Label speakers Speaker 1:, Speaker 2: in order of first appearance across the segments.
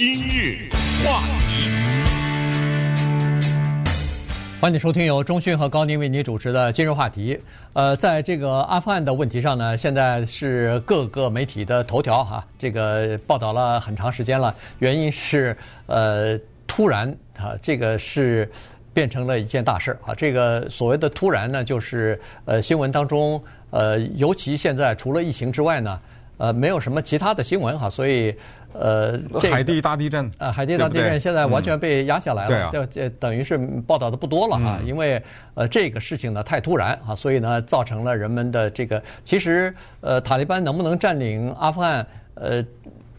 Speaker 1: 今日话题，
Speaker 2: 欢迎收听由钟讯和高宁为您主持的今日话题。呃，在这个阿富汗的问题上呢，现在是各个媒体的头条哈，这个报道了很长时间了。原因是呃，突然啊，这个是变成了一件大事儿啊。这个所谓的突然呢，就是呃，新闻当中呃，尤其现在除了疫情之外呢。呃，没有什么其他的新闻哈，所以呃，这个、
Speaker 3: 海地大地震。
Speaker 2: 呃，海地大地震现在完全被压下来了，
Speaker 3: 对、嗯、
Speaker 2: 就等于是报道的不多了哈，嗯、因为呃这个事情呢太突然啊，所以呢造成了人们的这个其实呃塔利班能不能占领阿富汗呃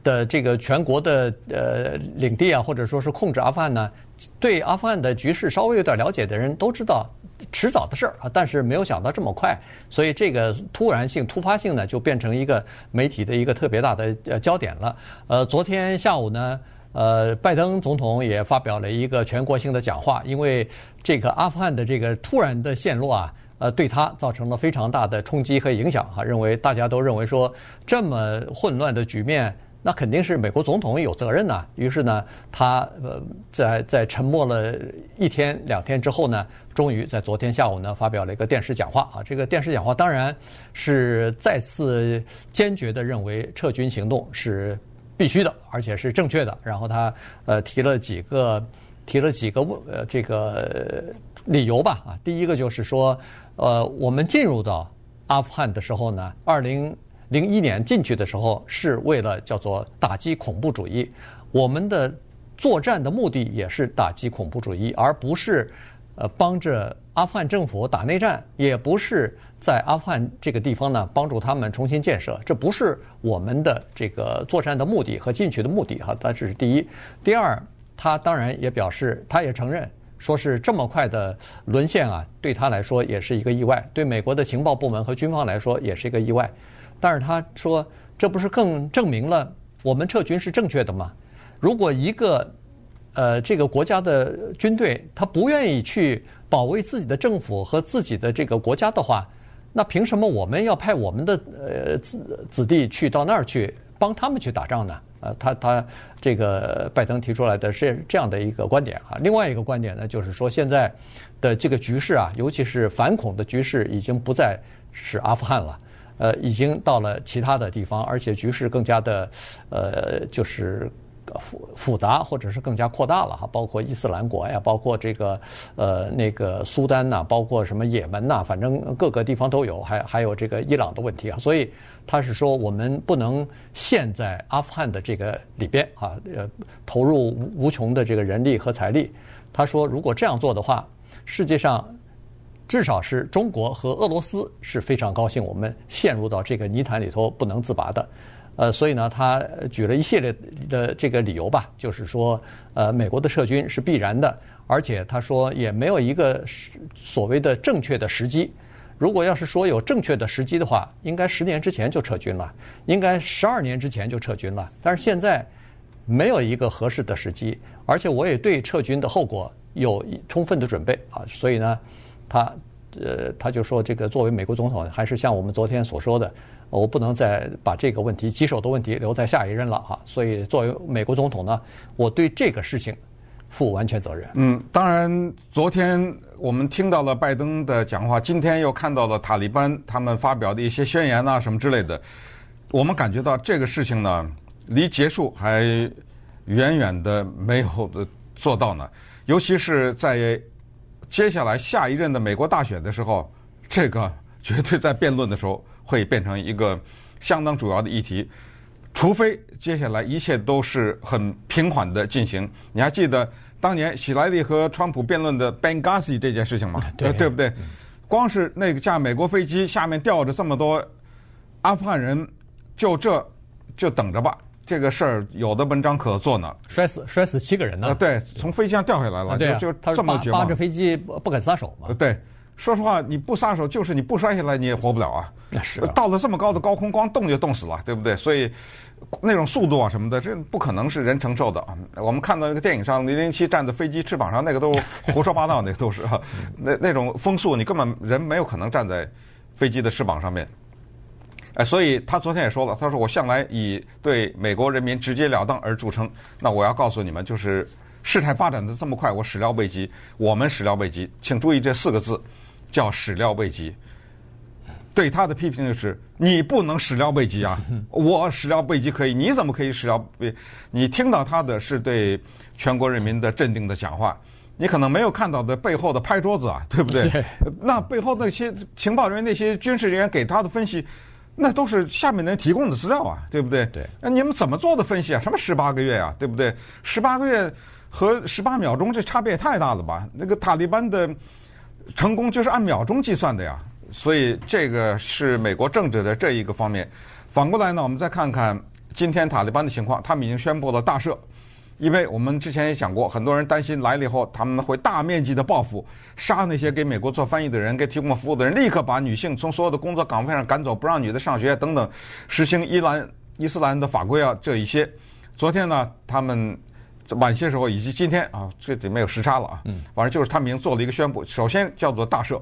Speaker 2: 的这个全国的呃领地啊，或者说是控制阿富汗呢，对阿富汗的局势稍微有点了解的人都知道。迟早的事儿啊，但是没有想到这么快，所以这个突然性、突发性呢，就变成一个媒体的一个特别大的呃焦点了。呃，昨天下午呢，呃，拜登总统也发表了一个全国性的讲话，因为这个阿富汗的这个突然的陷落啊，呃，对他造成了非常大的冲击和影响哈。认为大家都认为说，这么混乱的局面。那肯定是美国总统有责任呐。于是呢，他呃在在沉默了一天两天之后呢，终于在昨天下午呢发表了一个电视讲话啊。这个电视讲话当然是再次坚决的认为撤军行动是必须的，而且是正确的。然后他呃提了几个提了几个问呃这个理由吧啊。第一个就是说呃我们进入到阿富汗的时候呢，二零。零一年进去的时候是为了叫做打击恐怖主义，我们的作战的目的也是打击恐怖主义，而不是呃帮着阿富汗政府打内战，也不是在阿富汗这个地方呢帮助他们重新建设，这不是我们的这个作战的目的和进去的目的哈。这是第一，第二，他当然也表示，他也承认，说是这么快的沦陷啊，对他来说也是一个意外，对美国的情报部门和军方来说也是一个意外。但是他说，这不是更证明了我们撤军是正确的吗？如果一个呃这个国家的军队他不愿意去保卫自己的政府和自己的这个国家的话，那凭什么我们要派我们的呃子子弟去到那儿去帮他们去打仗呢？呃，他他这个拜登提出来的是这样的一个观点啊。另外一个观点呢，就是说现在的这个局势啊，尤其是反恐的局势，已经不再是阿富汗了。呃，已经到了其他的地方，而且局势更加的，呃，就是复复杂，或者是更加扩大了哈。包括伊斯兰国呀，包括这个呃那个苏丹呐，包括什么也门呐，反正各个地方都有，还还有这个伊朗的问题啊。所以他是说，我们不能陷在阿富汗的这个里边啊，呃，投入无穷的这个人力和财力。他说，如果这样做的话，世界上。至少是中国和俄罗斯是非常高兴，我们陷入到这个泥潭里头不能自拔的，呃，所以呢，他举了一系列的这个理由吧，就是说，呃，美国的撤军是必然的，而且他说也没有一个所谓的正确的时机。如果要是说有正确的时机的话，应该十年之前就撤军了，应该十二年之前就撤军了。但是现在没有一个合适的时机，而且我也对撤军的后果有充分的准备啊，所以呢。他呃，他就说，这个作为美国总统，还是像我们昨天所说的，我不能再把这个问题棘手的问题留在下一任了哈。所以，作为美国总统呢，我对这个事情负完全责任。
Speaker 3: 嗯，当然，昨天我们听到了拜登的讲话，今天又看到了塔利班他们发表的一些宣言啊什么之类的，我们感觉到这个事情呢，离结束还远远的没有的做到呢，尤其是在。接下来下一任的美国大选的时候，这个绝对在辩论的时候会变成一个相当主要的议题，除非接下来一切都是很平缓的进行。你还记得当年喜来利和川普辩论的 Benghazi 这件事情吗？
Speaker 2: 对，
Speaker 3: 对不对？光是那个架美国飞机下面吊着这么多阿富汗人，就这就等着吧。这个事儿有的文章可做呢，
Speaker 2: 摔死摔死七个人呢。
Speaker 3: 啊，对，从飞机上掉下来了，
Speaker 2: 对，
Speaker 3: 就这么绝望。
Speaker 2: 扒着飞机不不肯撒手嘛。
Speaker 3: 对，说实话，你不撒手，就是你不摔下来，你也活不了啊。
Speaker 2: 那是。
Speaker 3: 到了这么高的高空，光冻就冻死了，对不对？所以那种速度啊什么的，这不可能是人承受的啊。我们看到那个电影上，零零七站在飞机翅膀上，那个都胡说八道，那个都是那那种风速，你根本人没有可能站在飞机的翅膀上面。哎，所以他昨天也说了，他说我向来以对美国人民直截了当而著称。那我要告诉你们，就是事态发展的这么快，我始料未及，我们始料未及。请注意这四个字，叫始料未及。对他的批评就是：你不能始料未及啊！我始料未及可以，你怎么可以始料未？你听到他的是对全国人民的镇定的讲话，你可能没有看到的背后的拍桌子啊，对不对？对那背后那些情报人员、那些军事人员给他的分析，那都是下面人提供的资料啊，对不对？
Speaker 2: 对。
Speaker 3: 那你们怎么做的分析啊？什么十八个月啊，对不对？十八个月和十八秒钟，这差别也太大了吧？那个塔利班的成功就是按秒钟计算的呀。所以这个是美国政治的这一个方面。反过来呢，我们再看看今天塔利班的情况，他们已经宣布了大赦。因为我们之前也讲过，很多人担心来了以后他们会大面积的报复，杀那些给美国做翻译的人、给提供服务的人，立刻把女性从所有的工作岗位上赶走，不让女的上学等等，实行伊兰伊斯兰的法规啊，这一些。昨天呢，他们晚些时候以及今天啊，这里面有时差了啊，嗯，反正就是他们已经做了一个宣布，首先叫做大赦。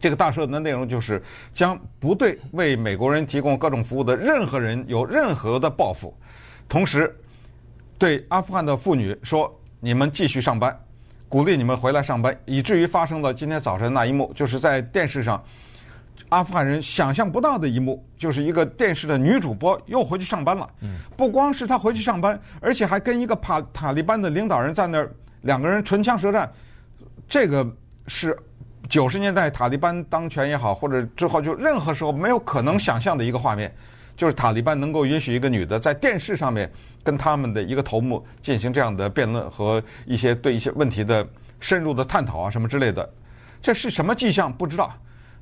Speaker 3: 这个大赦的内容就是将不对为美国人提供各种服务的任何人有任何的报复，同时对阿富汗的妇女说：“你们继续上班，鼓励你们回来上班。”以至于发生了今天早晨那一幕，就是在电视上，阿富汗人想象不到的一幕，就是一个电视的女主播又回去上班了。不光是她回去上班，而且还跟一个塔塔利班的领导人在那儿两个人唇枪舌战，这个是。九十年代塔利班当权也好，或者之后就任何时候没有可能想象的一个画面，就是塔利班能够允许一个女的在电视上面跟他们的一个头目进行这样的辩论和一些对一些问题的深入的探讨啊什么之类的，这是什么迹象不知道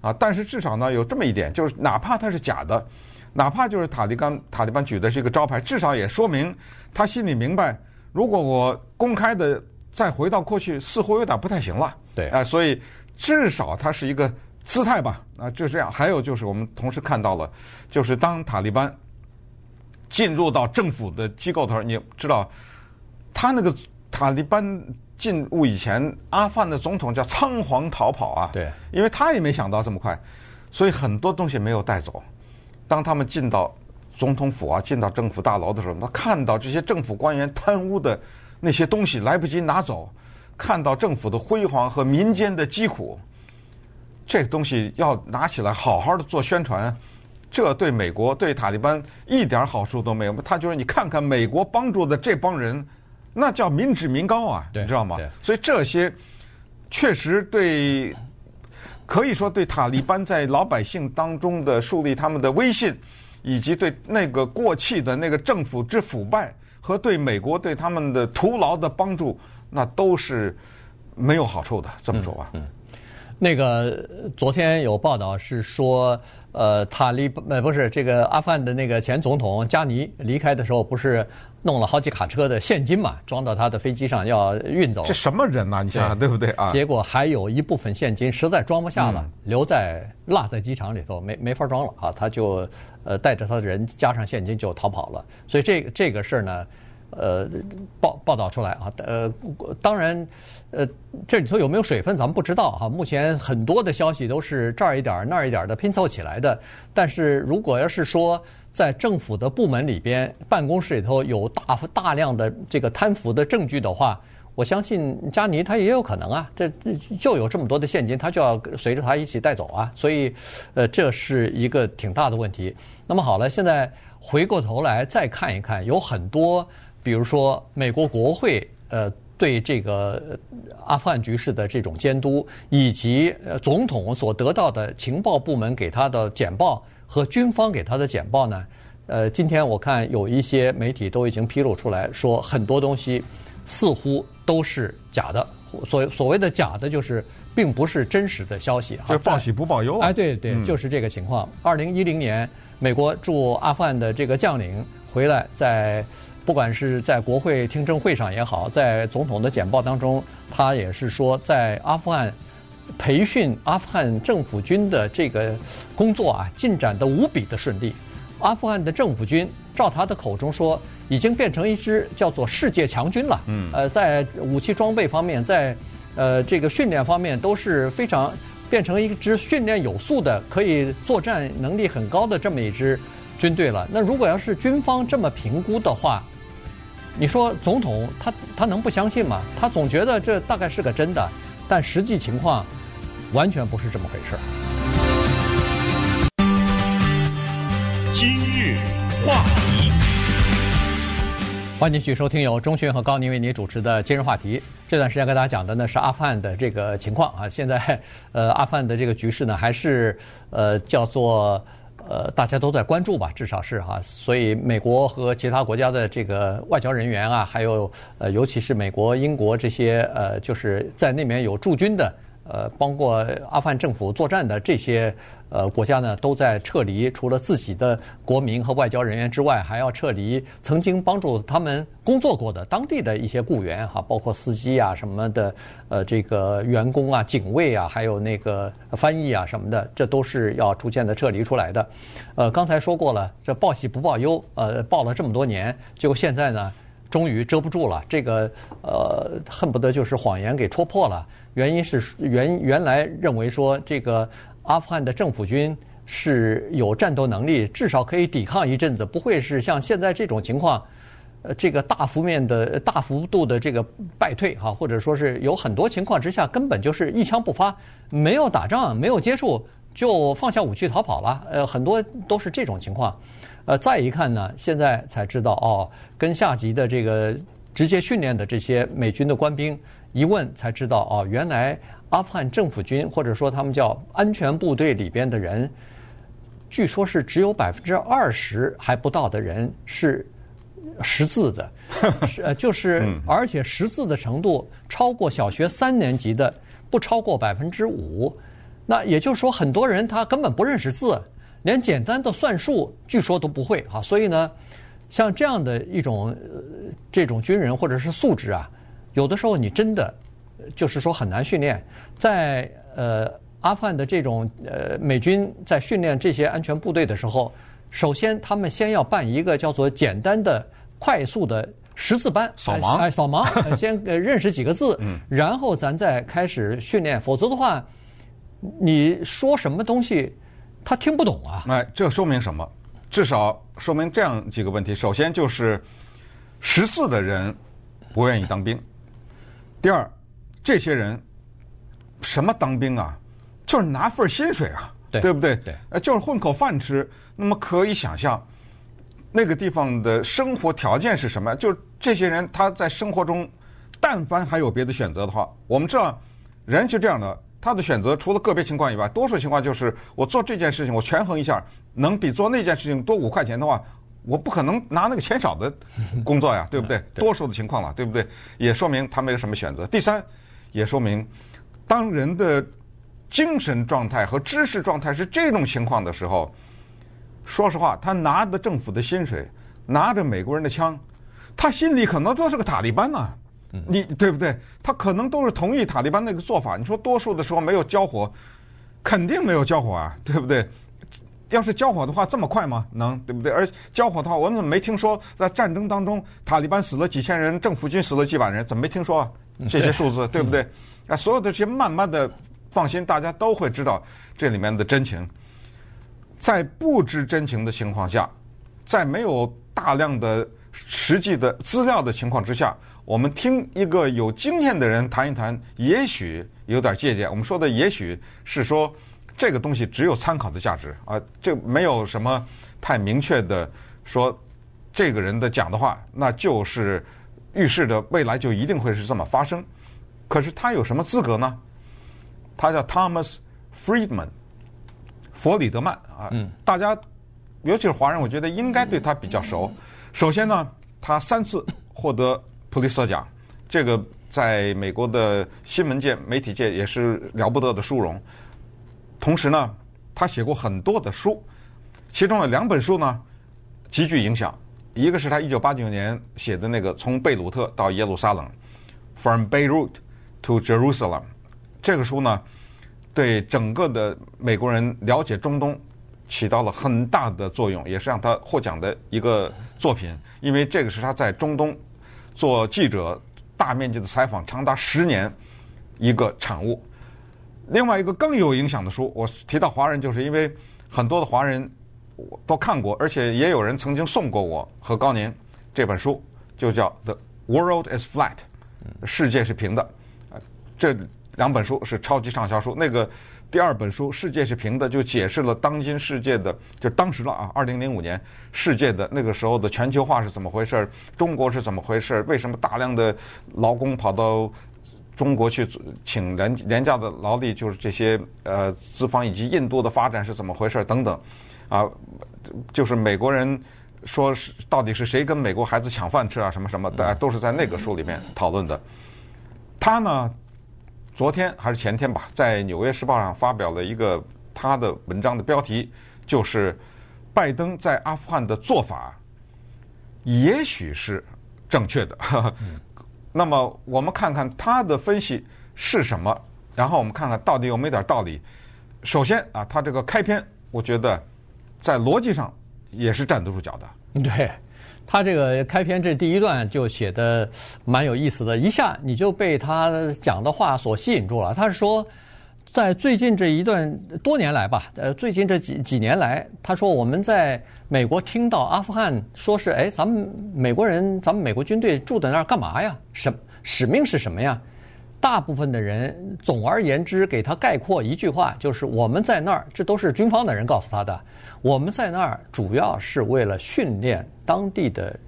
Speaker 3: 啊？但是至少呢有这么一点，就是哪怕它是假的，哪怕就是塔利班塔利班举的是一个招牌，至少也说明他心里明白，如果我公开的再回到过去，似乎有点不太行了。
Speaker 2: 对
Speaker 3: 啊，所以。至少它是一个姿态吧，啊，就这样。还有就是，我们同时看到了，就是当塔利班进入到政府的机构的时候，你知道，他那个塔利班进入以前，阿富汗的总统叫仓皇逃跑啊，
Speaker 2: 对，
Speaker 3: 因为他也没想到这么快，所以很多东西没有带走。当他们进到总统府啊，进到政府大楼的时候，他看到这些政府官员贪污的那些东西来不及拿走。看到政府的辉煌和民间的疾苦，这东西要拿起来好好的做宣传，这对美国对塔利班一点好处都没有。他就是你看看美国帮助的这帮人，那叫民脂民膏啊，你知道吗？所以这些确实对，可以说对塔利班在老百姓当中的树立他们的威信，以及对那个过气的那个政府之腐败和对美国对他们的徒劳的帮助。那都是没有好处的，这么说吧。
Speaker 2: 嗯，嗯，那个昨天有报道是说，呃，塔利呃不是这个阿富汗的那个前总统加尼离开的时候，不是弄了好几卡车的现金嘛，装到他的飞机上要运走。
Speaker 3: 这什么人呐、啊？你想想对，对不对啊？
Speaker 2: 结果还有一部分现金实在装不下了，嗯、留在落在机场里头，没没法装了啊！他就呃带着他的人加上现金就逃跑了。所以这个这个事儿呢。呃，报报道出来啊，呃，当然，呃，这里头有没有水分，咱们不知道哈。目前很多的消息都是这儿一点儿那儿一点儿的拼凑起来的。但是如果要是说在政府的部门里边，办公室里头有大大量的这个贪腐的证据的话，我相信加尼他也有可能啊。这就有这么多的现金，他就要随着他一起带走啊。所以，呃，这是一个挺大的问题。那么好了，现在回过头来再看一看，有很多。比如说，美国国会呃对这个阿富汗局势的这种监督，以及呃总统所得到的情报部门给他的简报和军方给他的简报呢，呃，今天我看有一些媒体都已经披露出来说，很多东西似乎都是假的。所所谓的假的，就是并不是真实的消息。
Speaker 3: 就报喜不报忧。
Speaker 2: 哎，对对，就是这个情况。二零一零年，美国驻阿富汗的这个将领回来在。不管是在国会听证会上也好，在总统的简报当中，他也是说，在阿富汗培训阿富汗政府军的这个工作啊，进展的无比的顺利。阿富汗的政府军，照他的口中说，已经变成一支叫做世界强军了。嗯，呃，在武器装备方面，在呃这个训练方面都是非常变成一支训练有素的、可以作战能力很高的这么一支军队了。那如果要是军方这么评估的话，你说总统他他能不相信吗？他总觉得这大概是个真的，但实际情况完全不是这么回事儿。
Speaker 1: 今日话题。
Speaker 2: 欢迎继续收听由钟迅和高宁为您主持的今日话题。这段时间跟大家讲的呢是阿富汗的这个情况啊。现在呃，阿富汗的这个局势呢还是呃叫做呃大家都在关注吧，至少是哈。所以美国和其他国家的这个外交人员啊，还有呃尤其是美国、英国这些呃就是在那边有驻军的。呃，包括阿富汗政府作战的这些呃国家呢，都在撤离，除了自己的国民和外交人员之外，还要撤离曾经帮助他们工作过的当地的一些雇员哈，包括司机啊什么的，呃，这个员工啊、警卫啊，还有那个翻译啊什么的，这都是要逐渐的撤离出来的。呃，刚才说过了，这报喜不报忧，呃，报了这么多年，结果现在呢，终于遮不住了，这个呃，恨不得就是谎言给戳破了。原因是原原来认为说这个阿富汗的政府军是有战斗能力，至少可以抵抗一阵子，不会是像现在这种情况，呃，这个大幅面的大幅度的这个败退哈，或者说是有很多情况之下根本就是一枪不发，没有打仗，没有接触就放下武器逃跑了，呃，很多都是这种情况，呃，再一看呢，现在才知道哦，跟下级的这个直接训练的这些美军的官兵。一问才知道哦，原来阿富汗政府军或者说他们叫安全部队里边的人，据说是只有百分之二十还不到的人是识字的，是呃就是而且识字的程度超过小学三年级的不超过百分之五，那也就是说很多人他根本不认识字，连简单的算术据说都不会啊，所以呢，像这样的一种这种军人或者是素质啊。有的时候你真的就是说很难训练，在呃阿富汗的这种呃美军在训练这些安全部队的时候，首先他们先要办一个叫做简单的、快速的识字班，
Speaker 3: 扫盲，
Speaker 2: 哎，扫盲，先认识几个字，然后咱再开始训练，否则的话，你说什么东西他听不懂啊。
Speaker 3: 哎，这说明什么？至少说明这样几个问题。首先就是识字的人不愿意当兵。第二，这些人什么当兵啊？就是拿份薪水啊，
Speaker 2: 对，
Speaker 3: 对不对？
Speaker 2: 对，
Speaker 3: 呃，就是混口饭吃。那么可以想象，那个地方的生活条件是什么？就是这些人他在生活中，但凡还有别的选择的话，我们知道人是这样的，他的选择除了个别情况以外，多数情况就是我做这件事情，我权衡一下，能比做那件事情多五块钱的话。我不可能拿那个钱少的 工作呀，对不对？多数的情况了，对不对？也说明他没有什么选择。第三，也说明当人的精神状态和知识状态是这种情况的时候，说实话，他拿着政府的薪水，拿着美国人的枪，他心里可能都是个塔利班呐，你对不对？他可能都是同意塔利班那个做法。你说多数的时候没有交火，肯定没有交火啊，对不对？要是交火的话，这么快吗？能对不对？而交火的话，我们怎么没听说在战争当中塔利班死了几千人，政府军死了几百人？怎么没听说啊？这些数字对，对不对？啊，所有的这些慢慢的放心，大家都会知道这里面的真情。在不知真情的情况下，在没有大量的实际的资料的情况之下，我们听一个有经验的人谈一谈，也许有点借鉴。我们说的也许是说。这个东西只有参考的价值啊，这没有什么太明确的说，这个人的讲的话，那就是预示着未来就一定会是这么发生。可是他有什么资格呢？他叫 Thomas Friedman，弗里德曼啊，大家尤其是华人，我觉得应该对他比较熟。首先呢，他三次获得普利策奖，这个在美国的新闻界、媒体界也是了不得的殊荣。同时呢，他写过很多的书，其中有两本书呢极具影响。一个是他一九八九年写的那个《从贝鲁特到耶路撒冷》（From Beirut to Jerusalem），这个书呢对整个的美国人了解中东起到了很大的作用，也是让他获奖的一个作品。因为这个是他在中东做记者大面积的采访长达十年一个产物。另外一个更有影响的书，我提到华人，就是因为很多的华人我都看过，而且也有人曾经送过我和高宁这本书，就叫《The World Is Flat》，世界是平的。这两本书是超级畅销书。那个第二本书《世界是平的》就解释了当今世界的，就当时了啊，二零零五年世界的那个时候的全球化是怎么回事，中国是怎么回事，为什么大量的劳工跑到中国去请廉廉价的劳力，就是这些呃资方以及印度的发展是怎么回事等等，啊，就是美国人说是到底是谁跟美国孩子抢饭吃啊什么什么，的都是在那个书里面讨论的。他呢，昨天还是前天吧，在《纽约时报》上发表了一个他的文章的标题，就是拜登在阿富汗的做法，也许是正确的。那么我们看看他的分析是什么，然后我们看看到底有没有点道理。首先啊，他这个开篇，我觉得在逻辑上也是站得住脚的。
Speaker 2: 对，他这个开篇这第一段就写的蛮有意思的，一下你就被他讲的话所吸引住了。他是说，在最近这一段多年来吧，呃，最近这几几年来，他说我们在美国听到阿富汗说是，哎，咱们美国人，咱们美国军队住在那儿干嘛呀？什使命是什么呀？大部分的人，总而言之，给他概括一句话，就是我们在那儿，这都是军方的人告诉他的。我们在那儿主要是为了训练当地的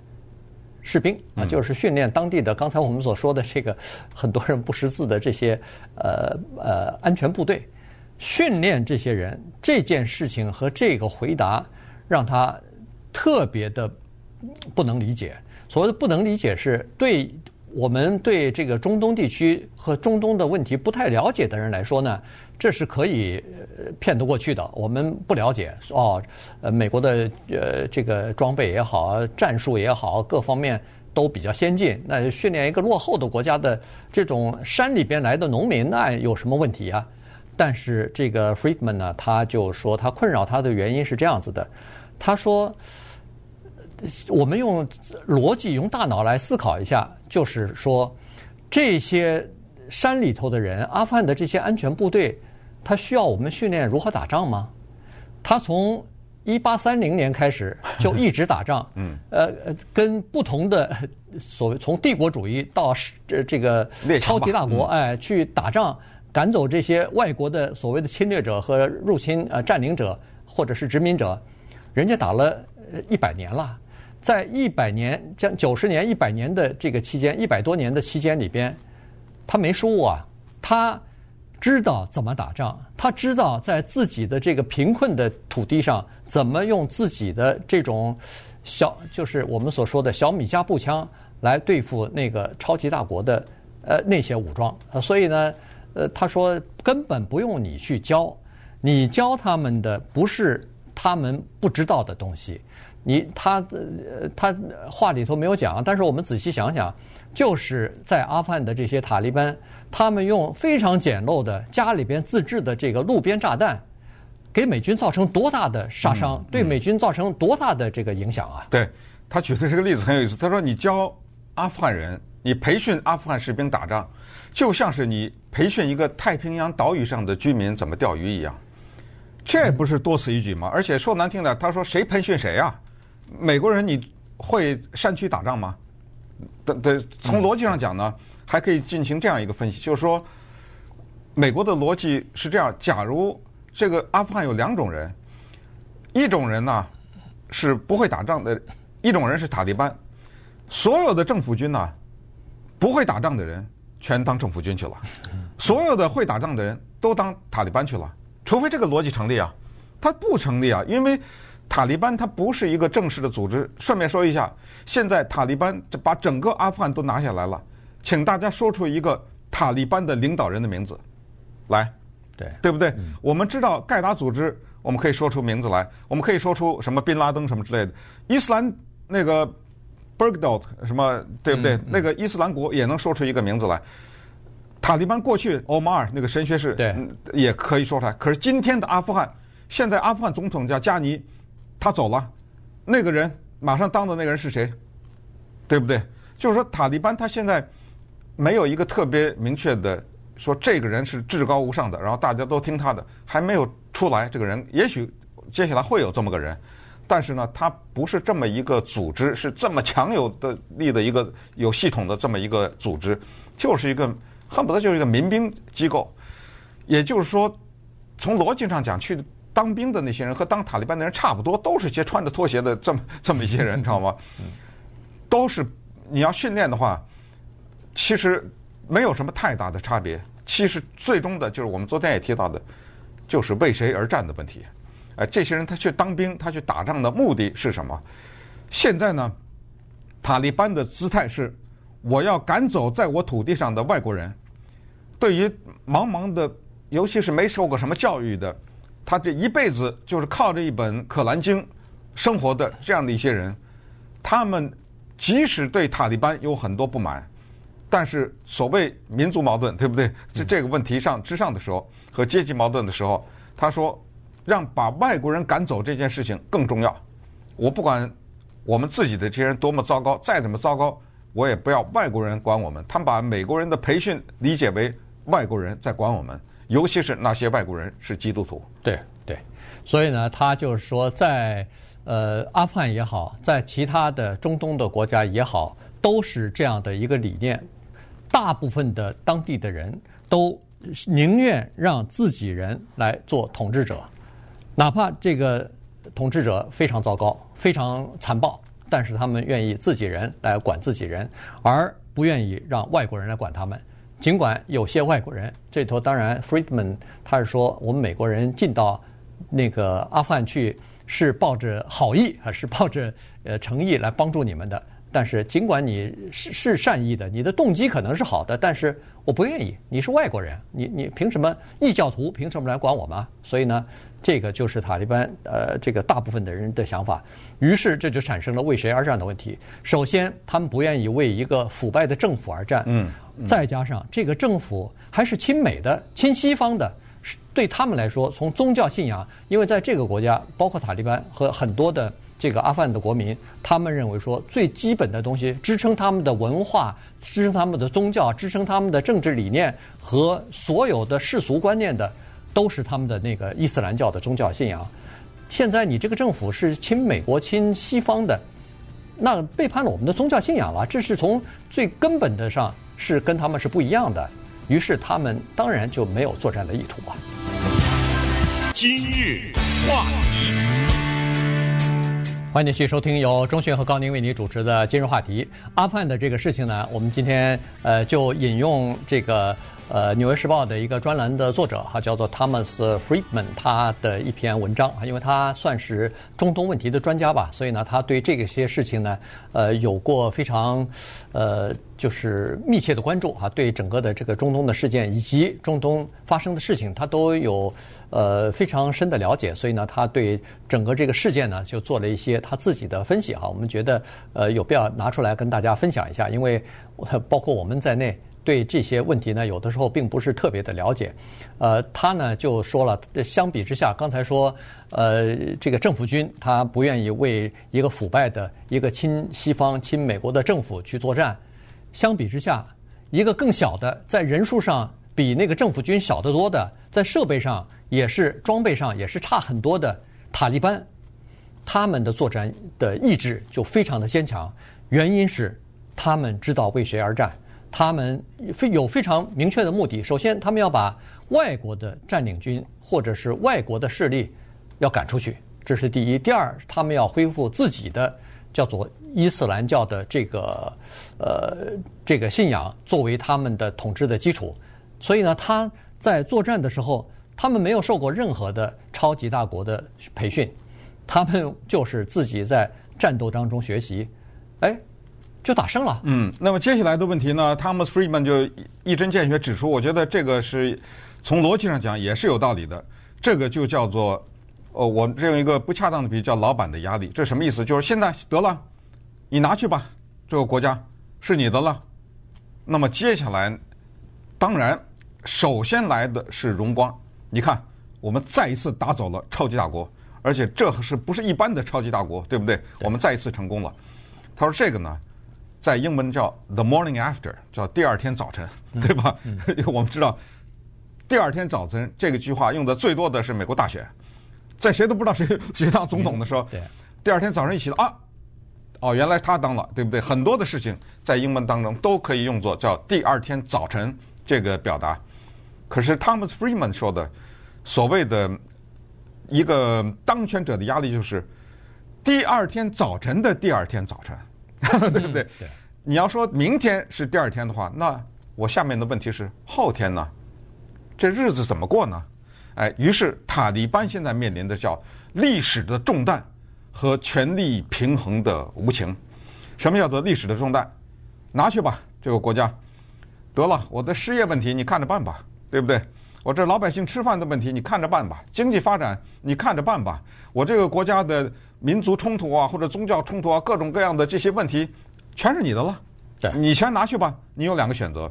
Speaker 2: 士兵啊，就是训练当地的刚才我们所说的这个很多人不识字的这些呃呃安全部队，训练这些人这件事情和这个回答。让他特别的不能理解。所谓的不能理解，是对我们对这个中东地区和中东的问题不太了解的人来说呢，这是可以骗得过去的。我们不了解哦，呃，美国的呃这个装备也好，战术也好，各方面都比较先进。那训练一个落后的国家的这种山里边来的农民，那有什么问题啊？但是这个 Friedman 呢，他就说他困扰他的原因是这样子的。他说：“我们用逻辑、用大脑来思考一下，就是说，这些山里头的人，阿富汗的这些安全部队，他需要我们训练如何打仗吗？他从一八三零年开始就一直打仗，嗯，呃，跟不同的所谓从帝国主义到这这个超级大国，哎，去打仗，赶走这些外国的所谓的侵略者和入侵呃占领者或者是殖民者。”人家打了一百年了，在一百年将九十年、一百年的这个期间，一百多年的期间里边，他没输过啊，他知道怎么打仗，他知道在自己的这个贫困的土地上，怎么用自己的这种小，就是我们所说的小米加步枪来对付那个超级大国的呃那些武装，所以呢，呃，他说根本不用你去教，你教他们的不是。他们不知道的东西，你他呃他话里头没有讲，但是我们仔细想想，就是在阿富汗的这些塔利班，他们用非常简陋的家里边自制的这个路边炸弹，给美军造成多大的杀伤，嗯嗯、对美军造成多大的这个影响啊？
Speaker 3: 对，他举的这个例子很有意思，他说你教阿富汗人，你培训阿富汗士兵打仗，就像是你培训一个太平洋岛屿上的居民怎么钓鱼一样。这不是多此一举吗？而且说难听点，他说谁培训谁呀？美国人你会山区打仗吗？对对，从逻辑上讲呢，还可以进行这样一个分析，就是说，美国的逻辑是这样：假如这个阿富汗有两种人，一种人呢是不会打仗的，一种人是塔利班，所有的政府军呢不会打仗的人全当政府军去了，所有的会打仗的人都当塔利班去了。除非这个逻辑成立啊，它不成立啊，因为塔利班它不是一个正式的组织。顺便说一下，现在塔利班把整个阿富汗都拿下来了，请大家说出一个塔利班的领导人的名字来，
Speaker 2: 对
Speaker 3: 对不对？嗯、我们知道盖达组织，我们可以说出名字来，我们可以说出什么宾拉登什么之类的，伊斯兰那个 Bergdorf 什么对不对？嗯嗯、那个伊斯兰国也能说出一个名字来。塔利班过去，欧马尔那个神学士，
Speaker 2: 对，
Speaker 3: 也可以说出来。可是今天的阿富汗，现在阿富汗总统叫加尼，他走了，那个人马上当的那个人是谁？对不对？就是说塔利班他现在没有一个特别明确的说这个人是至高无上的，然后大家都听他的，还没有出来。这个人也许接下来会有这么个人，但是呢，他不是这么一个组织，是这么强有的力的一个有系统的这么一个组织，就是一个恨不得就是一个民兵机构。也就是说，从逻辑上讲，去当兵的那些人和当塔利班的人差不多，都是些穿着拖鞋的这么这么一些人，你知道吗？都是你要训练的话，其实没有什么太大的差别。其实最终的就是我们昨天也提到的，就是为谁而战的问题。哎，这些人他去当兵，他去打仗的目的是什么？现在呢，塔利班的姿态是我要赶走在我土地上的外国人。对于茫茫的，尤其是没受过什么教育的，他这一辈子就是靠着一本《可兰经》生活的这样的一些人，他们即使对塔利班有很多不满。但是所谓民族矛盾，对不对？这这个问题上之上的时候，和阶级矛盾的时候，他说，让把外国人赶走这件事情更重要。我不管我们自己的这些人多么糟糕，再怎么糟糕，我也不要外国人管我们。他们把美国人的培训理解为外国人在管我们，尤其是那些外国人是基督徒。
Speaker 2: 对对，所以呢，他就是说在，呃阿富汗也好，在其他的中东的国家也好，都是这样的一个理念。大部分的当地的人都宁愿让自己人来做统治者，哪怕这个统治者非常糟糕、非常残暴，但是他们愿意自己人来管自己人，而不愿意让外国人来管他们。尽管有些外国人，这头当然，Friedman 他是说，我们美国人进到那个阿富汗去是抱着好意，还是抱着呃诚意来帮助你们的。但是，尽管你是是善意的，你的动机可能是好的，但是我不愿意。你是外国人，你你凭什么异教徒凭什么来管我们？所以呢，这个就是塔利班呃这个大部分的人的想法。于是这就产生了为谁而战的问题。首先，他们不愿意为一个腐败的政府而战，
Speaker 3: 嗯，嗯，
Speaker 2: 再加上这个政府还是亲美的、亲西方的，对他们来说，从宗教信仰，因为在这个国家，包括塔利班和很多的。这个阿富汗的国民，他们认为说最基本的东西，支撑他们的文化、支撑他们的宗教、支撑他们的政治理念和所有的世俗观念的，都是他们的那个伊斯兰教的宗教信仰。现在你这个政府是亲美国、亲西方的，那背叛了我们的宗教信仰了，这是从最根本的上是跟他们是不一样的。于是他们当然就没有作战的意图啊。
Speaker 1: 今日话题。
Speaker 2: 欢迎继续收听由钟迅和高宁为你主持的今日话题。阿富汗的这个事情呢，我们今天呃就引用这个呃《纽约时报》的一个专栏的作者哈，叫做 Thomas Friedman，他的一篇文章，因为他算是中东问题的专家吧，所以呢，他对这个些事情呢，呃，有过非常呃就是密切的关注哈，对整个的这个中东的事件以及中东发生的事情，他都有。呃，非常深的了解，所以呢，他对整个这个事件呢，就做了一些他自己的分析哈。我们觉得呃有必要拿出来跟大家分享一下，因为包括我们在内，对这些问题呢，有的时候并不是特别的了解。呃，他呢就说了，相比之下，刚才说呃这个政府军他不愿意为一个腐败的一个亲西方、亲美国的政府去作战，相比之下，一个更小的，在人数上比那个政府军小得多的，在设备上。也是装备上也是差很多的塔利班，他们的作战的意志就非常的坚强，原因是他们知道为谁而战，他们非有非常明确的目的。首先，他们要把外国的占领军或者是外国的势力要赶出去，这是第一。第二，他们要恢复自己的叫做伊斯兰教的这个呃这个信仰作为他们的统治的基础。所以呢，他在作战的时候。他们没有受过任何的超级大国的培训，他们就是自己在战斗当中学习，哎，就打胜了。
Speaker 3: 嗯，那么接下来的问题呢，Thomas Friedman 就一针见血指出，我觉得这个是从逻辑上讲也是有道理的。这个就叫做，呃，我认为一个不恰当的比喻叫老板的压力。这什么意思？就是现在得了，你拿去吧，这个国家是你的了。那么接下来，当然首先来的是荣光。你看，我们再一次打走了超级大国，而且这是不是一般的超级大国，对不？对。我们再一次成功了。他说：“这个呢，在英文叫 “the morning after”，叫第二天早晨，对吧？嗯嗯、我们知道第二天早晨这个句话用的最多的是美国大选，在谁都不知道谁谁当总统的时候，
Speaker 2: 对，
Speaker 3: 第二天早晨一起啊，哦，原来他当了，对不对？很多的事情在英文当中都可以用作叫第二天早晨这个表达。可是 Thomas Friedman 说的所谓的一个当权者的压力就是第二天早晨的第二天早晨。对不对？
Speaker 2: 对，
Speaker 3: 你要说明天是第二天的话，那我下面的问题是后天呢？这日子怎么过呢？哎，于是塔利班现在面临的叫历史的重担和权力平衡的无情。什么叫做历史的重担？拿去吧，这个国家得了，我的失业问题你看着办吧，对不对？我这老百姓吃饭的问题你看着办吧，经济发展你看着办吧，我这个国家的。民族冲突啊，或者宗教冲突啊，各种各样的这些问题，全是你的了。
Speaker 2: 对，
Speaker 3: 你全拿去吧。你有两个选择。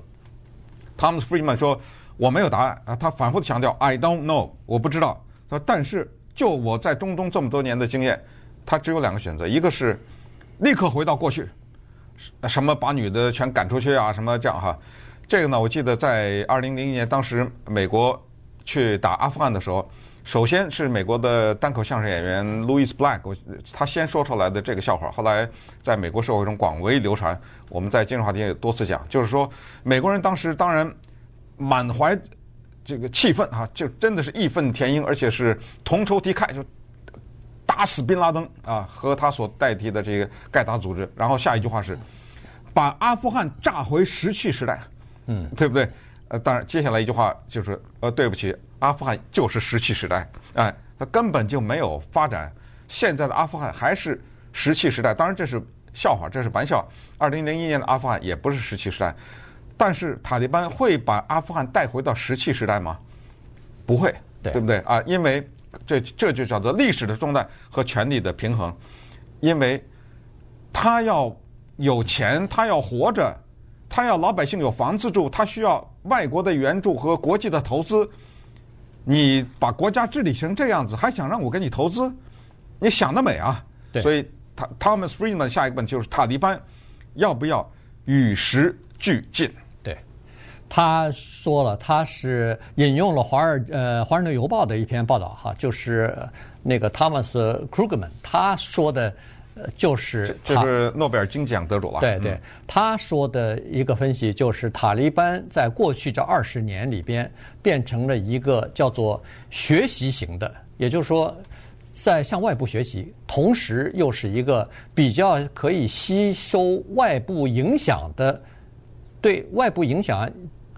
Speaker 3: Thomas Friedman 说：“我没有答案啊。”他反复强调：“I don't know，我不知道。”他说：“但是就我在中东这么多年的经验，他只有两个选择：一个是立刻回到过去，什么把女的全赶出去啊，什么这样哈。这个呢，我记得在二零零一年，当时美国去打阿富汗的时候。首先是美国的单口相声演员 Louis Black，他先说出来的这个笑话，后来在美国社会中广为流传。我们在今日话题也多次讲，就是说美国人当时当然满怀这个气愤啊，就真的是义愤填膺，而且是同仇敌忾，就打死宾拉登啊和他所代替的这个盖达组织。然后下一句话是把阿富汗炸回石器时代，嗯，对不对？呃，当然接下来一句话就是呃，对不起。阿富汗就是石器时代，哎，它根本就没有发展。现在的阿富汗还是石器时代，当然这是笑话，这是玩笑。二零零一年的阿富汗也不是石器时代，但是塔利班会把阿富汗带回到石器时代吗？不会，
Speaker 2: 对，
Speaker 3: 对不对啊？因为这这就叫做历史的重担和权力的平衡，因为他要有钱，他要活着，他要老百姓有房子住，他需要外国的援助和国际的投资。你把国家治理成这样子，还想让我给你投资？你想得美啊！
Speaker 2: 对，
Speaker 3: 所以他 Thomas Friedman 下一个问题就是塔利班要不要与时俱进？
Speaker 2: 对，他说了，他是引用了华尔呃《华盛顿邮报》的一篇报道哈，就是那个 Thomas Krugman 他说的。就是
Speaker 3: 这是诺贝尔经济奖得主吧。
Speaker 2: 对对，他说的一个分析就是，塔利班在过去这二十年里边变成了一个叫做学习型的，也就是说，在向外部学习，同时又是一个比较可以吸收外部影响的，对外部影响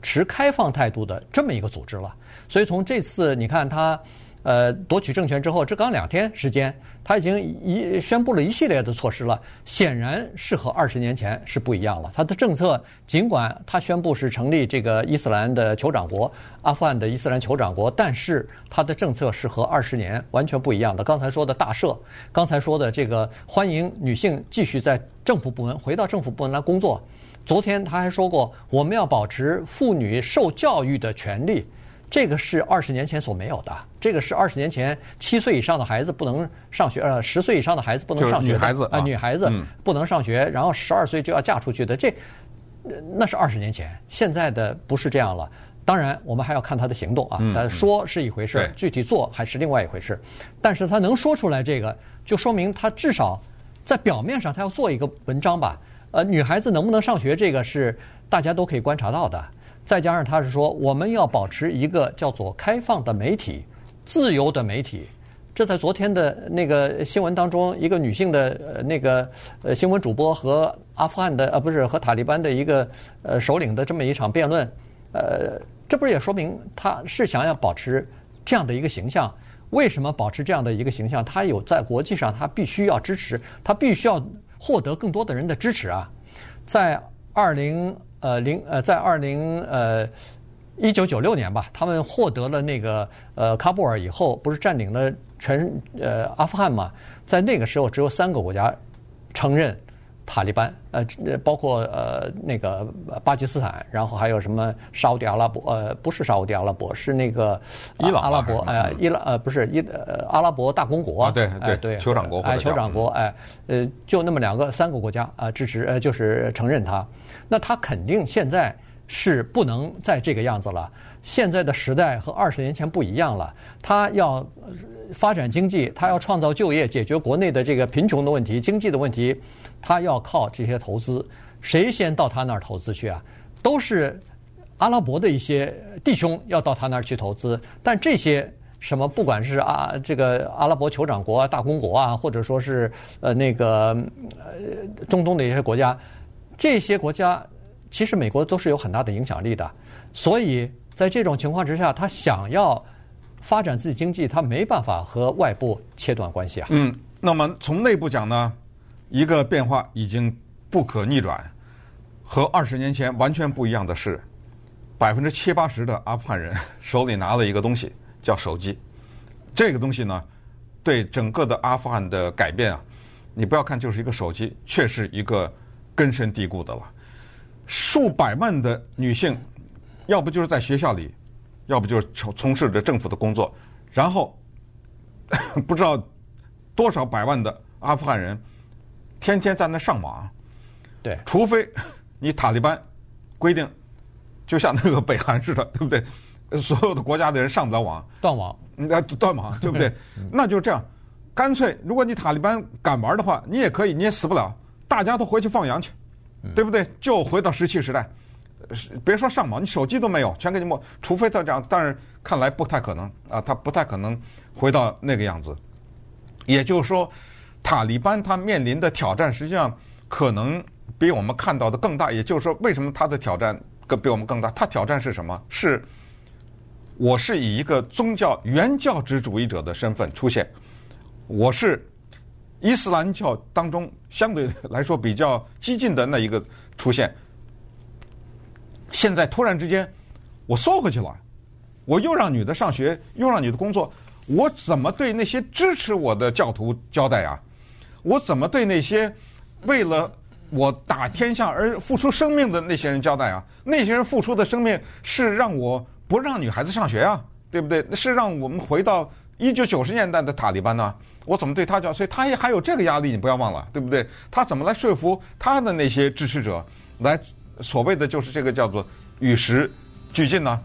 Speaker 2: 持开放态度的这么一个组织了。所以从这次你看他。呃，夺取政权之后，这刚两天时间，他已经一宣布了一系列的措施了。显然是和二十年前是不一样了。他的政策，尽管他宣布是成立这个伊斯兰的酋长国，阿富汗的伊斯兰酋长国，但是他的政策是和二十年完全不一样的。刚才说的大赦，刚才说的这个欢迎女性继续在政府部门回到政府部门来工作。昨天他还说过，我们要保持妇女受教育的权利。这个是二十年前所没有的，这个是二十年前七岁以上的孩子不能上学，呃，十岁以上的孩子不能上学，
Speaker 3: 女孩子
Speaker 2: 啊，女孩子不能上学，然后十二岁就要嫁出去的，这那是二十年前，现在的不是这样了。当然，我们还要看他的行动啊，但说是一回事，具体做还是另外一回事。但是他能说出来这个，就说明他至少在表面上他要做一个文章吧。呃，女孩子能不能上学，这个是大家都可以观察到的。再加上他是说，我们要保持一个叫做开放的媒体、自由的媒体。这在昨天的那个新闻当中，一个女性的呃那个呃新闻主播和阿富汗的呃不是和塔利班的一个呃首领的这么一场辩论，呃，这不是也说明他是想要保持这样的一个形象？为什么保持这样的一个形象？他有在国际上，他必须要支持，他必须要获得更多的人的支持啊！在二零。呃，零呃，在二零呃一九九六年吧，他们获得了那个呃喀布尔以后，不是占领了全呃阿富汗嘛？在那个时候，只有三个国家承认塔利班，呃，包括呃那个巴基斯坦，然后还有什么沙乌地阿拉伯，呃，不是沙乌地阿拉伯，是那个
Speaker 3: 伊朗
Speaker 2: 阿拉伯，哎，伊拉呃不是伊呃阿拉伯大公国，
Speaker 3: 啊、对对
Speaker 2: 对，
Speaker 3: 酋长国，
Speaker 2: 哎，酋长国，哎，呃，就那么两个三个国家啊支持，呃，就是承认他，那他肯定现在是不能再这个样子了。现在的时代和二十年前不一样了，他要发展经济，他要创造就业，解决国内的这个贫穷的问题、经济的问题。他要靠这些投资，谁先到他那儿投资去啊？都是阿拉伯的一些弟兄要到他那儿去投资。但这些什么，不管是啊这个阿拉伯酋长国啊、大公国啊，或者说是呃那个呃中东的一些国家，这些国家其实美国都是有很大的影响力的。所以在这种情况之下，他想要发展自己经济，他没办法和外部切断关系啊。
Speaker 3: 嗯，那么从内部讲呢？一个变化已经不可逆转，和二十年前完全不一样的是，百分之七八十的阿富汗人手里拿了一个东西，叫手机。这个东西呢，对整个的阿富汗的改变啊，你不要看就是一个手机，却是一个根深蒂固的了。数百万的女性，要不就是在学校里，要不就是从从事着政府的工作，然后不知道多少百万的阿富汗人。天天在那上网，
Speaker 2: 对，
Speaker 3: 除非你塔利班规定，就像那个北韩似的，对不对？所有的国家的人上不了网，
Speaker 2: 断网，
Speaker 3: 那断网，对不对？那就这样，干脆，如果你塔利班敢玩的话，你也可以，你也死不了，大家都回去放羊去，对不对？就回到石器时代，别说上网，你手机都没有，全给你没，除非他这样，但是看来不太可能啊，他不太可能回到那个样子，也就是说。塔利班他面临的挑战实际上可能比我们看到的更大，也就是说，为什么他的挑战更比我们更大？他挑战是什么？是我是以一个宗教原教旨主义者的身份出现，我是伊斯兰教当中相对来说比较激进的那一个出现。现在突然之间我缩回去了，我又让女的上学，又让女的工作，我怎么对那些支持我的教徒交代啊？我怎么对那些为了我打天下而付出生命的那些人交代啊？那些人付出的生命是让我不让女孩子上学啊，对不对？是让我们回到一九九十年代的塔利班呢？我怎么对他交？所以他也还有这个压力，你不要忘了，对不对？他怎么来说服他的那些支持者来所谓的就是这个叫做与时俱进呢？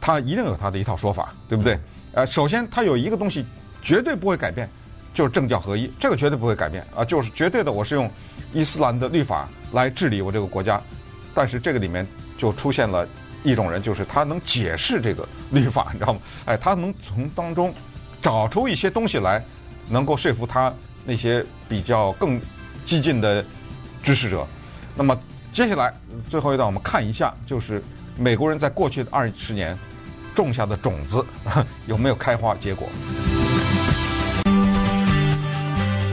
Speaker 3: 他一定有他的一套说法，对不对？呃，首先他有一个东西绝对不会改变。就是政教合一，这个绝对不会改变啊！就是绝对的，我是用伊斯兰的律法来治理我这个国家，但是这个里面就出现了一种人，就是他能解释这个律法，你知道吗？哎，他能从当中找出一些东西来，能够说服他那些比较更激进的支持者。那么接下来最后一段，我们看一下，就是美国人在过去的二十年种下的种子 有没有开花结果。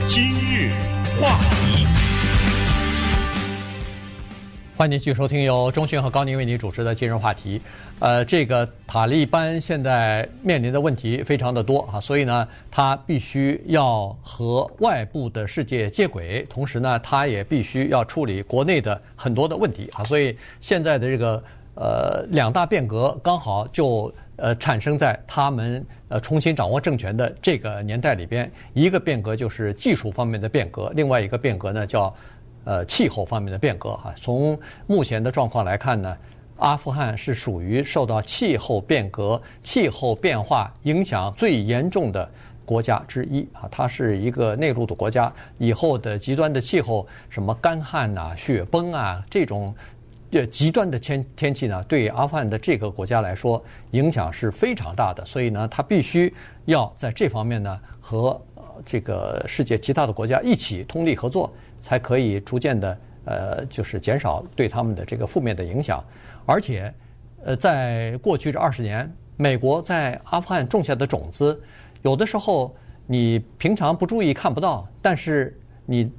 Speaker 1: 今日话题，
Speaker 2: 欢迎继续收听由钟迅和高宁为您主持的今日话题。呃，这个塔利班现在面临的问题非常的多啊，所以呢，他必须要和外部的世界接轨，同时呢，他也必须要处理国内的很多的问题啊。所以现在的这个呃两大变革刚好就。呃，产生在他们呃重新掌握政权的这个年代里边，一个变革就是技术方面的变革，另外一个变革呢叫呃气候方面的变革哈。从目前的状况来看呢，阿富汗是属于受到气候变革、气候变化影响最严重的国家之一啊。它是一个内陆的国家，以后的极端的气候，什么干旱呐、雪崩啊这种。这极端的天天气呢，对阿富汗的这个国家来说影响是非常大的，所以呢，它必须要在这方面呢和这个世界其他的国家一起通力合作，才可以逐渐的呃，就是减少对他们的这个负面的影响。而且，呃，在过去这二十年，美国在阿富汗种下的种子，有的时候你平常不注意看不到，但是你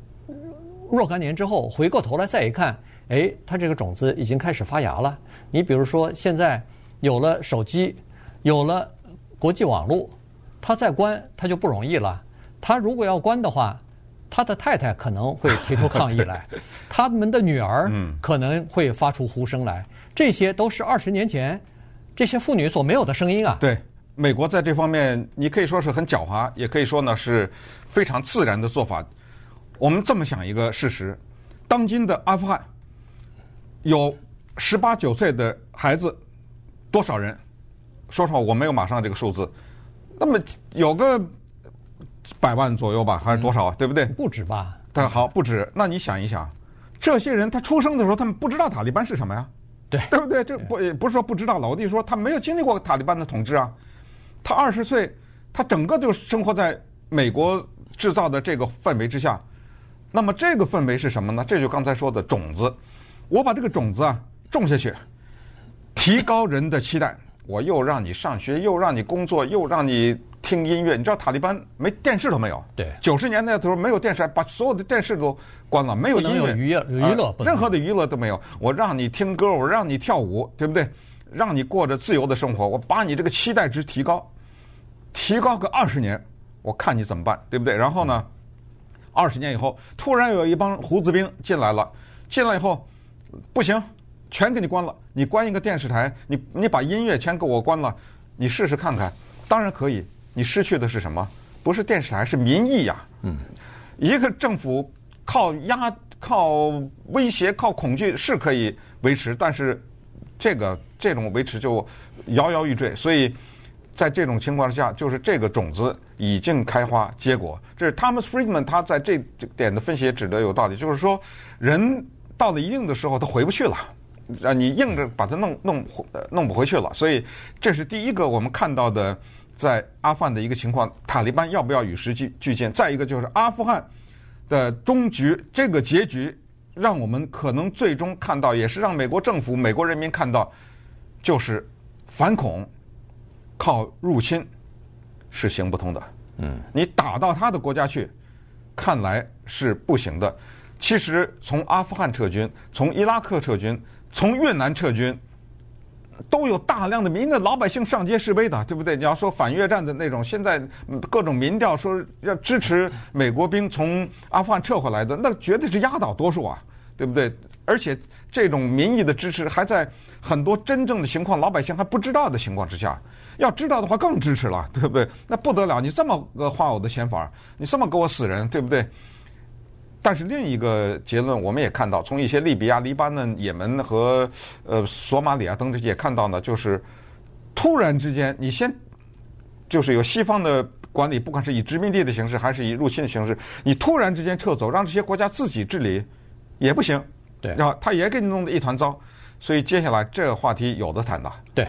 Speaker 2: 若干年之后回过头来再一看。哎，它这个种子已经开始发芽了。你比如说，现在有了手机，有了国际网络，它再关它就不容易了。它如果要关的话，他的太太可能会提出抗议来，他们的女儿可能会发出呼声来，这些都是二十年前这些妇女所没有的声音啊。
Speaker 3: 对，美国在这方面，你可以说是很狡猾，也可以说呢是非常自然的做法。我们这么想一个事实：当今的阿富汗有十八九岁的孩子多少人？说实话，我没有马上这个数字。那么有个百万左右吧，还是多少？对不对？
Speaker 2: 不止吧？
Speaker 3: 但好，不止。那你想一想，这些人他出生的时候，他们不知道塔利班是什么呀？
Speaker 2: 对，
Speaker 3: 对不对？这不不是说不知道了，我弟说他没有经历过塔利班的统治啊。他二十岁，他整个就生活在美国制造的这个氛围之下。那么这个氛围是什么呢？这就刚才说的种子。我把这个种子啊种下去，提高人的期待。我又让你上学，又让你工作，又让你听音乐。你知道塔利班没电视都没有。
Speaker 2: 对。
Speaker 3: 九十年代的时候没有电视，把所有的电视都关了，没有音
Speaker 2: 乐，娱乐，娱乐、
Speaker 3: 呃，任何的娱乐都没有。我让你听歌，我让你跳舞，对不对？让你过着自由的生活。我把你这个期待值提高，提高个二十年，我看你怎么办，对不对？然后呢，二十年以后，突然有一帮胡子兵进来了，进来以后，不行。全给你关了，你关一个电视台，你你把音乐全给我关了，你试试看看，当然可以。你失去的是什么？不是电视台，是民意呀。嗯，一个政府靠压、靠威胁、靠恐惧是可以维持，但是这个这种维持就摇摇欲坠。所以在这种情况之下，就是这个种子已经开花结果。这是 Thomas Friedman 他在这点的分析也指得有道理，就是说人到了一定的时候，他回不去了。让你硬着把它弄弄弄不回去了，所以这是第一个我们看到的在阿富汗的一个情况。塔利班要不要与时俱进？再一个就是阿富汗的终局，这个结局让我们可能最终看到，也是让美国政府、美国人民看到，就是反恐靠入侵是行不通的。嗯，你打到他的国家去，看来是不行的。其实从阿富汗撤军，从伊拉克撤军。从越南撤军，都有大量的民的老百姓上街示威的，对不对？你要说反越战的那种，现在各种民调说要支持美国兵从阿富汗撤回来的，那绝对是压倒多数啊，对不对？而且这种民意的支持还在很多真正的情况，老百姓还不知道的情况之下，要知道的话更支持了，对不对？那不得了，你这么个花我的钱法，你这么给我死人，对不对？但是另一个结论，我们也看到，从一些利比亚、黎巴嫩、也门和呃索马里亚等这些也看到呢，就是突然之间，你先就是有西方的管理，不管是以殖民地的形式，还是以入侵的形式，你突然之间撤走，让这些国家自己治理也不行，
Speaker 2: 对，
Speaker 3: 然后他也给你弄得一团糟，所以接下来这个话题有的谈的，
Speaker 2: 对。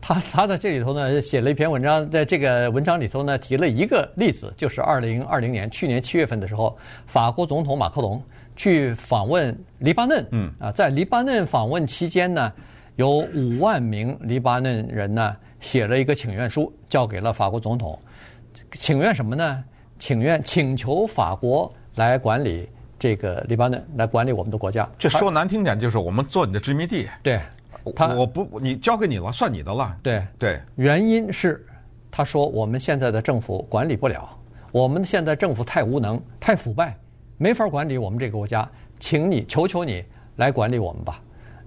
Speaker 2: 他他在这里头呢写了一篇文章，在这个文章里头呢提了一个例子，就是二零二零年去年七月份的时候，法国总统马克龙去访问黎巴嫩，嗯啊，在黎巴嫩访问期间呢，有五万名黎巴嫩人呢写了一个请愿书，交给了法国总统，请愿什么呢？请愿请求法国来管理这个黎巴嫩，来管理我们的国家。
Speaker 3: 这说难听点，就是我们做你的殖民地。
Speaker 2: 对。
Speaker 3: 他我不，你交给你了，算你的了。
Speaker 2: 对
Speaker 3: 对，
Speaker 2: 原因是他说我们现在的政府管理不了，我们现在政府太无能、太腐败，没法管理我们这个国家，请你求求你来管理我们吧。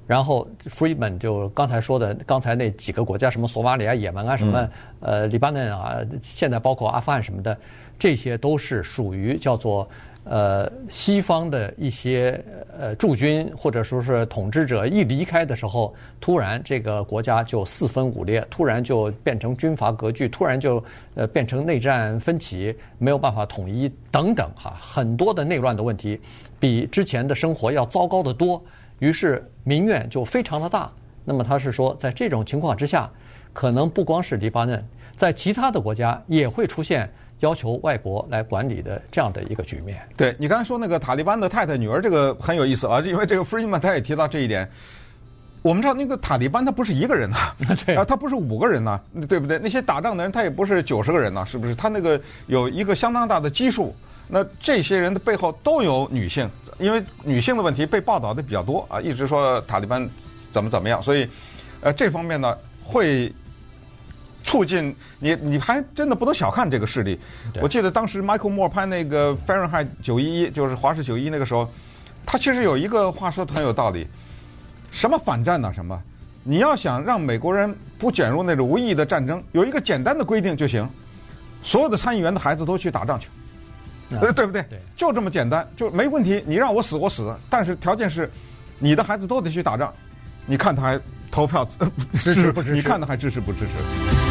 Speaker 2: 然后 Friedman 就刚才说的，刚才那几个国家，什么索马里啊、也门啊，什么呃黎巴嫩啊，现在包括阿富汗什么的，这些都是属于叫做。呃，西方的一些呃驻军或者说是统治者一离开的时候，突然这个国家就四分五裂，突然就变成军阀割据，突然就呃变成内战分歧，没有办法统一等等哈，很多的内乱的问题，比之前的生活要糟糕得多，于是民怨就非常的大。那么他是说，在这种情况之下，可能不光是黎巴嫩，在其他的国家也会出现。要求外国来管理的这样的一个局面。
Speaker 3: 对，你刚才说那个塔利班的太太女儿，这个很有意思啊，因为这个 Friedman 他也提到这一点。我们知道那个塔利班他不是一个人呐，啊，他不是五个人呐，对不对？那些打仗的人他也不是九十个人呐，是不是？他那个有一个相当大的基数。那这些人的背后都有女性，因为女性的问题被报道的比较多啊，一直说塔利班怎么怎么样，所以呃这方面呢会。促进你，你还真的不能小看这个势力。我记得当时 Michael Moore 拍那个 Fahrenheit 九一一，就是华氏九一那个时候，他其实有一个话说的很有道理，什么反战呢？什么？你要想让美国人不卷入那种无意义的战争，有一个简单的规定就行，所有的参议员的孩子都去打仗去，呃 对不对？就这么简单，就没问题。你让我死我死，但是条件是，你的孩子都得去打仗。你看他还投票 支持不支持？你看他还支持不支持？